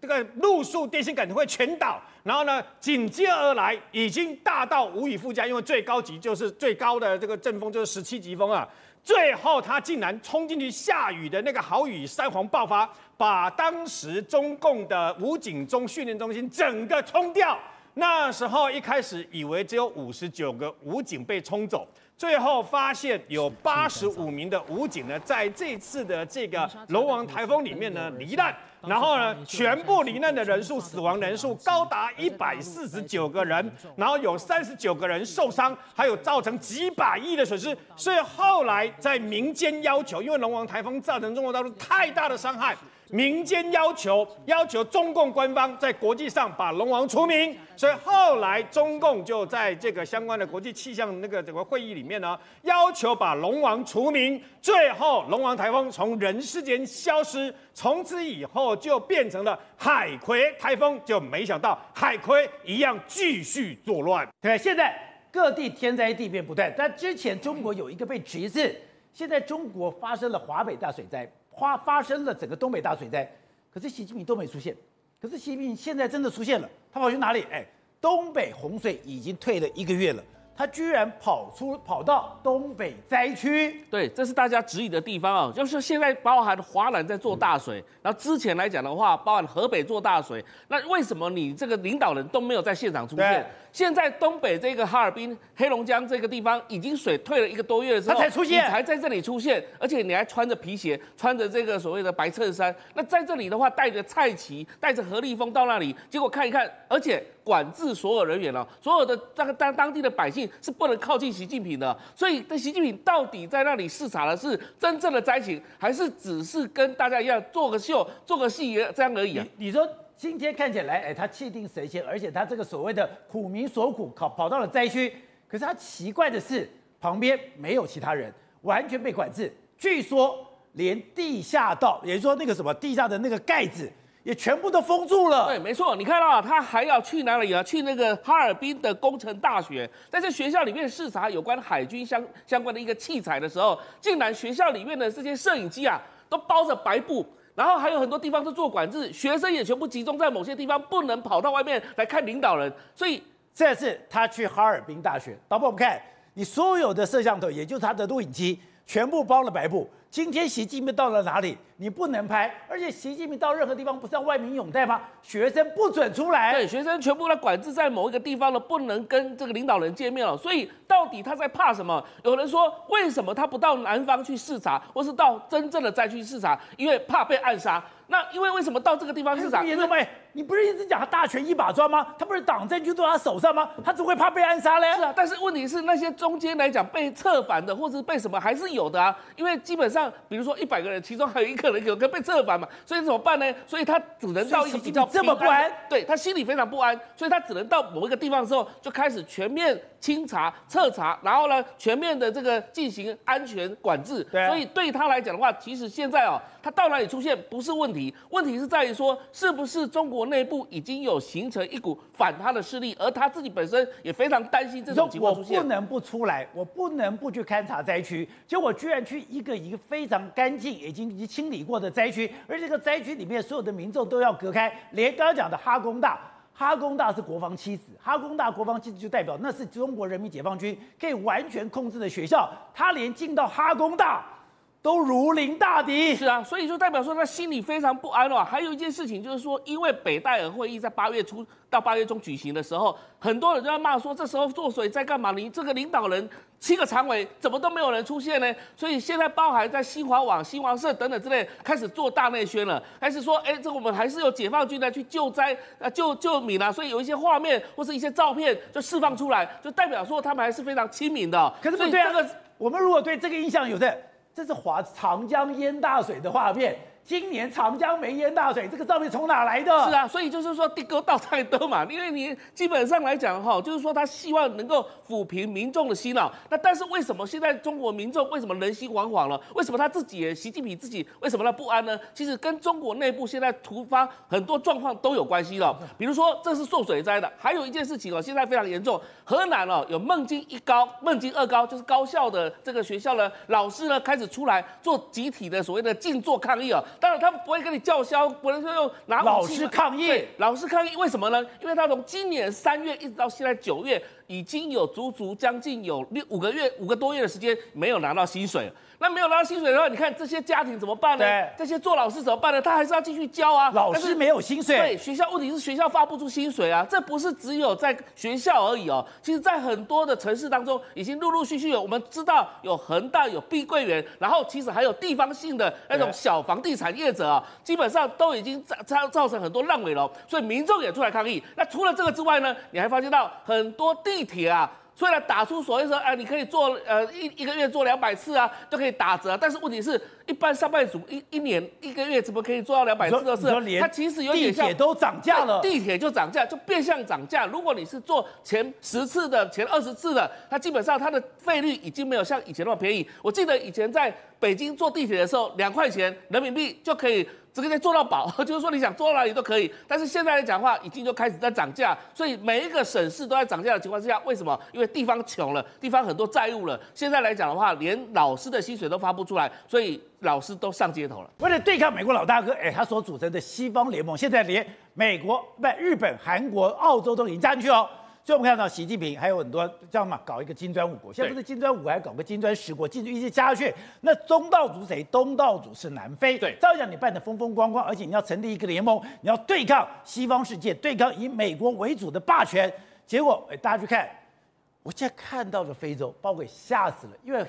这个路树电线杆会全倒，然后呢，紧接而来已经大到无以复加，因为最高级就是最高的这个阵风就是十七级风啊。最后他竟然冲进去下雨的那个豪雨山洪爆发，把当时中共的武警中训练中心整个冲掉。那时候一开始以为只有五十九个武警被冲走。最后发现有八十五名的武警呢，在这次的这个龙王台风里面呢罹难，然后呢，全部罹难的人数、死亡人数高达一百四十九个人，然后有三十九个人受伤，还有造成几百亿的损失。所以后来在民间要求，因为龙王台风造成中国大陆太大的伤害。民间要求要求中共官方在国际上把龙王除名，所以后来中共就在这个相关的国际气象那个整个会议里面呢，要求把龙王除名。最后龙王台风从人世间消失，从此以后就变成了海葵台风，就没想到海葵一样继续作乱。
对，现在各地天灾地变不断，但之前中国有一个被指一次，现在中国发生了华北大水灾。发发生了整个东北大水灾，可是习近平都没出现。可是习近平现在真的出现了，他跑去哪里？哎，东北洪水已经退了一个月了。他居然跑出跑到东北灾区，
对，这是大家质疑的地方啊。就是现在包含华南在做大水，然后之前来讲的话，包含河北做大水，那为什么你这个领导人都没有在现场出现？现在东北这个哈尔滨、黑龙江这个地方已经水退了一个多月之后，
他才出现，
你才在这里出现，而且你还穿着皮鞋，穿着这个所谓的白衬衫。那在这里的话，带着蔡奇，带着何立峰到那里，结果看一看，而且管制所有人员了，所有的那个当当地的百姓是不能靠近习近平的。所以，这习近平到底在那里视察的是真正的灾情，还是只是跟大家一样做个秀、做个戏这样而已啊？
你，说。今天看起来，哎，他气定神闲，而且他这个所谓的苦民所苦，跑跑到了灾区。可是他奇怪的是，旁边没有其他人，完全被管制。据说连地下道，也就是说那个什么地下的那个盖子，也全部都封住了。
对，没错。你看到啊，他还要去哪里啊？去那个哈尔滨的工程大学，在这学校里面视察有关海军相相关的一个器材的时候，竟然学校里面的这些摄影机啊，都包着白布。然后还有很多地方是做管制，学生也全部集中在某些地方，不能跑到外面来看领导人。所以
这次他去哈尔滨大学，导播我们看，你所有的摄像头，也就是他的录影机，全部包了白布。今天习近平到了哪里，你不能拍，而且习近平到任何地方不是要外民拥戴吗？学生不准出来，
对，学生全部来管制在某一个地方了，不能跟这个领导人见面了。所以到底他在怕什么？有人说，为什么他不到南方去视察，或是到真正的灾区视察？因为怕被暗杀。那因为为什么到这个地方视察？
严重吗？你不是一直讲他大权一把抓吗？他不是党政军都在他手上吗？他只会怕被暗杀嘞？
是啊，但是问题是那些中间来讲被策反的，或者是被什么还是有的啊。因为基本上，比如说一百个人，其中还有一个人有个被策反嘛，所以怎么办呢？所以他只能到一个比较
这么不安，
对他心里非常不安，所以他只能到某一个地方的时候就开始全面清查、彻查，然后呢全面的这个进行安全管制。对啊，所以对他来讲的话，其实现在哦，他到哪里出现不是问题，问题是在于说是不是中国内部已经。有形成一股反他的势力，而他自己本身也非常担心这种情况出现。
我不能不出来，我不能不去勘察灾区，结果我居然去一个一个非常干净、已经已经清理过的灾区，而这个灾区里面所有的民众都要隔开。连刚刚讲的哈工大，哈工大是国防七子，哈工大国防七子就代表那是中国人民解放军可以完全控制的学校，他连进到哈工大。都如临大敌，
是啊，所以就代表说他心里非常不安了。还有一件事情就是说，因为北戴尔会议在八月初到八月中举行的时候，很多人都在骂说，这时候做水在干嘛？你这个领导人七个常委怎么都没有人出现呢？所以现在包含在新华网、新华社等等之类开始做大内宣了，开始说，哎，这个我们还是有解放军来去救灾啊、救救民啊，所以有一些画面或是一些照片就释放出来，就代表说他们还是非常亲民的。
可是不对啊，这个我们如果对这个印象有的。这是华长江淹大水的画面。今年长江没淹大水，这个照片从哪来的？
是啊，所以就是说地沟倒太多嘛，因为你基本上来讲哈，就是说他希望能够抚平民众的心脑。那但是为什么现在中国民众为什么人心惶惶了？为什么他自己也习近平自己为什么他不安呢？其实跟中国内部现在突发很多状况都有关系了。比如说这是受水灾的，还有一件事情哦，现在非常严重，河南哦有孟津一高、孟津二高，就是高校的这个学校呢老师呢开始出来做集体的所谓的静坐抗议哦。当然，他们不会跟你叫嚣，不能说用拿武器
老师抗议，
老师抗议，为什么呢？因为他从今年三月一直到现在九月，已经有足足将近有六五个月五个多月的时间没有拿到薪水。那没有拿到薪水的话，你看这些家庭怎么办呢？对，这些做老师怎么办呢？他还是要继续教啊。
老师没有薪水。
对，学校问题是学校发不出薪水啊。这不是只有在学校而已哦。其实，在很多的城市当中，已经陆陆续续有我们知道有恒大、有碧桂园，然后其实还有地方性的那种小房地产业者啊，基本上都已经造造造成很多烂尾楼，所以民众也出来抗议。那除了这个之外呢，你还发现到很多地铁啊。所以呢，打出所谓说，哎，你可以做呃一一个月做两百次啊，都可以打折。但是问题是，一般上班族一一年一个月怎么可以做到两百次的事？它其实有点像
地铁都涨价了，
地铁就涨价，就变相涨价。如果你是做前十次的、前二十次的，它基本上它的费率已经没有像以前那么便宜。我记得以前在北京坐地铁的时候，两块钱人民币就可以。这个在做到饱，就是说你想做到哪里都可以。但是现在来讲的话，已经就开始在涨价，所以每一个省市都在涨价的情况之下，为什么？因为地方穷了，地方很多债务了。现在来讲的话，连老师的薪水都发不出来，所以老师都上街头了。
为了对抗美国老大哥，哎，他所组成的西方联盟，现在连美国、不日本、韩国、澳洲都已经加进去哦。所以我们看到习近平还有很多这样嘛，搞一个金砖五国，现在不是金砖五国，还搞个金砖十国，继续一直加下去。那东道主谁？东道主是南非。
对，
照样你办的风风光光，而且你要成立一个联盟，你要对抗西方世界，对抗以美国为主的霸权。结果，哎，大家去看，我现在看到了非洲，把我给吓死了，因为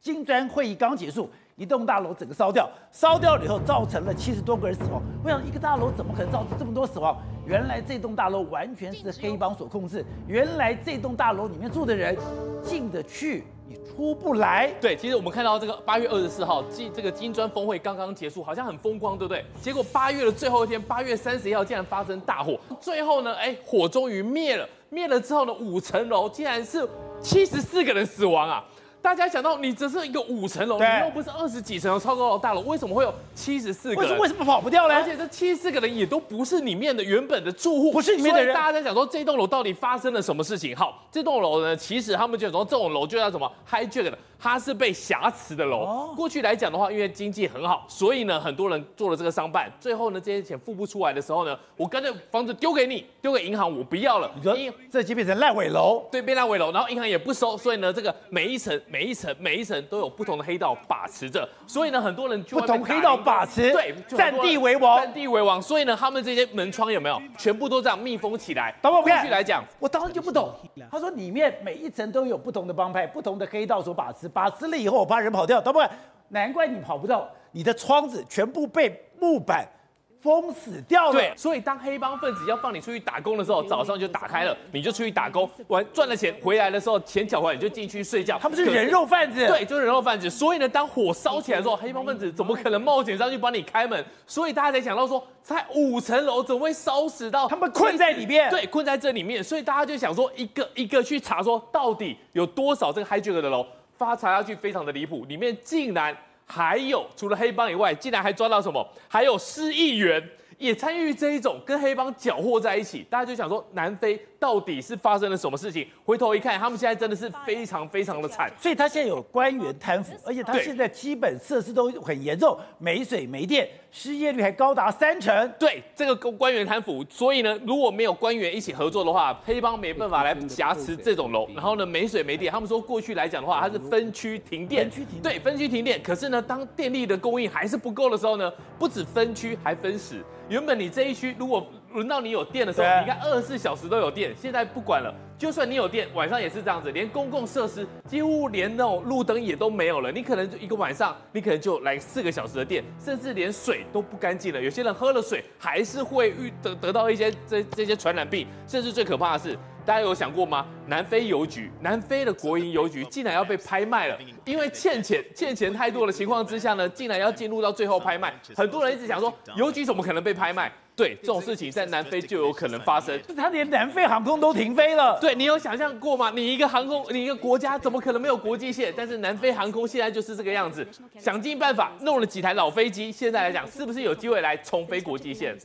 金砖会议刚结束。一栋大楼整个烧掉，烧掉了以后造成了七十多个人死亡。我想一个大楼怎么可能造成这么多死亡？原来这栋大楼完全是黑帮所控制。原来这栋大楼里面住的人进得去，你出不来。
对，其实我们看到这个八月二十四号金这个金砖峰会刚刚结束，好像很风光，对不对？结果八月的最后一天，八月三十一号竟然发生大火，最后呢，哎，火终于灭了。灭了之后呢，五层楼竟然是七十四个人死亡啊！大家想到你只是一个五层楼，你又不是二十几层的超高楼大楼，为什么会有七十四个人？
为什么跑不掉呢？
而且这七十四个人也都不是里面的原本的住户，
不是里面的人。
大家在想说这栋楼到底发生了什么事情？好，这栋楼呢，其实他们就说这种楼就叫什么 hijack 的。它是被挟持的楼。哦、过去来讲的话，因为经济很好，所以呢，很多人做了这个商办。最后呢，这些钱付不出来的时候呢，我干脆房子丢给你，丢给银行，我不要了。
你说这就变成烂尾楼？
对，变烂尾楼，然后银行也不收，所以呢，这个每一层、每一层、每一层都有不同的黑道把持着。所以呢，很多人就
不同黑道把持，
对，
占地为王，
占地为王。所以呢，他们这些门窗有没有全部都这样密封起来？
等我
过去来讲，
我当时就不懂。他说里面每一层都有不同的帮派、不同的黑道所把持，把持了以后我。怕人跑掉，对不对？难怪你跑不到，你的窗子全部被木板封死掉了。
对，所以当黑帮分子要放你出去打工的时候，早上就打开了，你就出去打工，完赚了钱回来的时候，钱缴回来你就进去睡觉。
他们是人肉贩子，
对，就是人肉贩子。所以呢，当火烧起来的时候，黑帮分子怎么可能冒险上去帮你开门？所以大家才想到说，才五层楼怎么会烧死到？
他们困在里面，
对，困在这里面。所以大家就想说，一个一个去查，说到底有多少这个 hijack 的楼。发查下去非常的离谱，里面竟然还有除了黑帮以外，竟然还抓到什么？还有失忆员也参与这一种跟黑帮搅和在一起，大家就想说南非。到底是发生了什么事情？回头一看，他们现在真的是非常非常的惨。
所以他现在有官员贪腐，而且他现在基本设施都很严重，没水没电，失业率还高达三成。
对，这个官员贪腐，所以呢，如果没有官员一起合作的话，黑帮没办法来挟持这种楼。然后呢，没水没电，他们说过去来讲的话，它是分区停电。分区停电。对，分区停电。可是呢，当电力的供应还是不够的时候呢，不止分区，还分时。原本你这一区如果轮到你有电的时候，你看二十四小时都有电。现在不管了，就算你有电，晚上也是这样子，连公共设施几乎连那种路灯也都没有了。你可能就一个晚上，你可能就来四个小时的电，甚至连水都不干净了。有些人喝了水还是会遇得得到一些这这些传染病，甚至最可怕的是，大家有想过吗？南非邮局，南非的国营邮局竟然要被拍卖了，因为欠钱欠钱太多的情况之下呢，竟然要进入到最后拍卖。很多人一直想说，邮局怎么可能被拍卖？对，这种事情在南非就有可能发生。
他连南非航空都停飞了。
你有想象过吗？你一个航空，你一个国家怎么可能没有国际线？但是南非航空现在就是这个样子，想尽办法弄了几台老飞机，现在来讲是不是有机会来重飞国际线？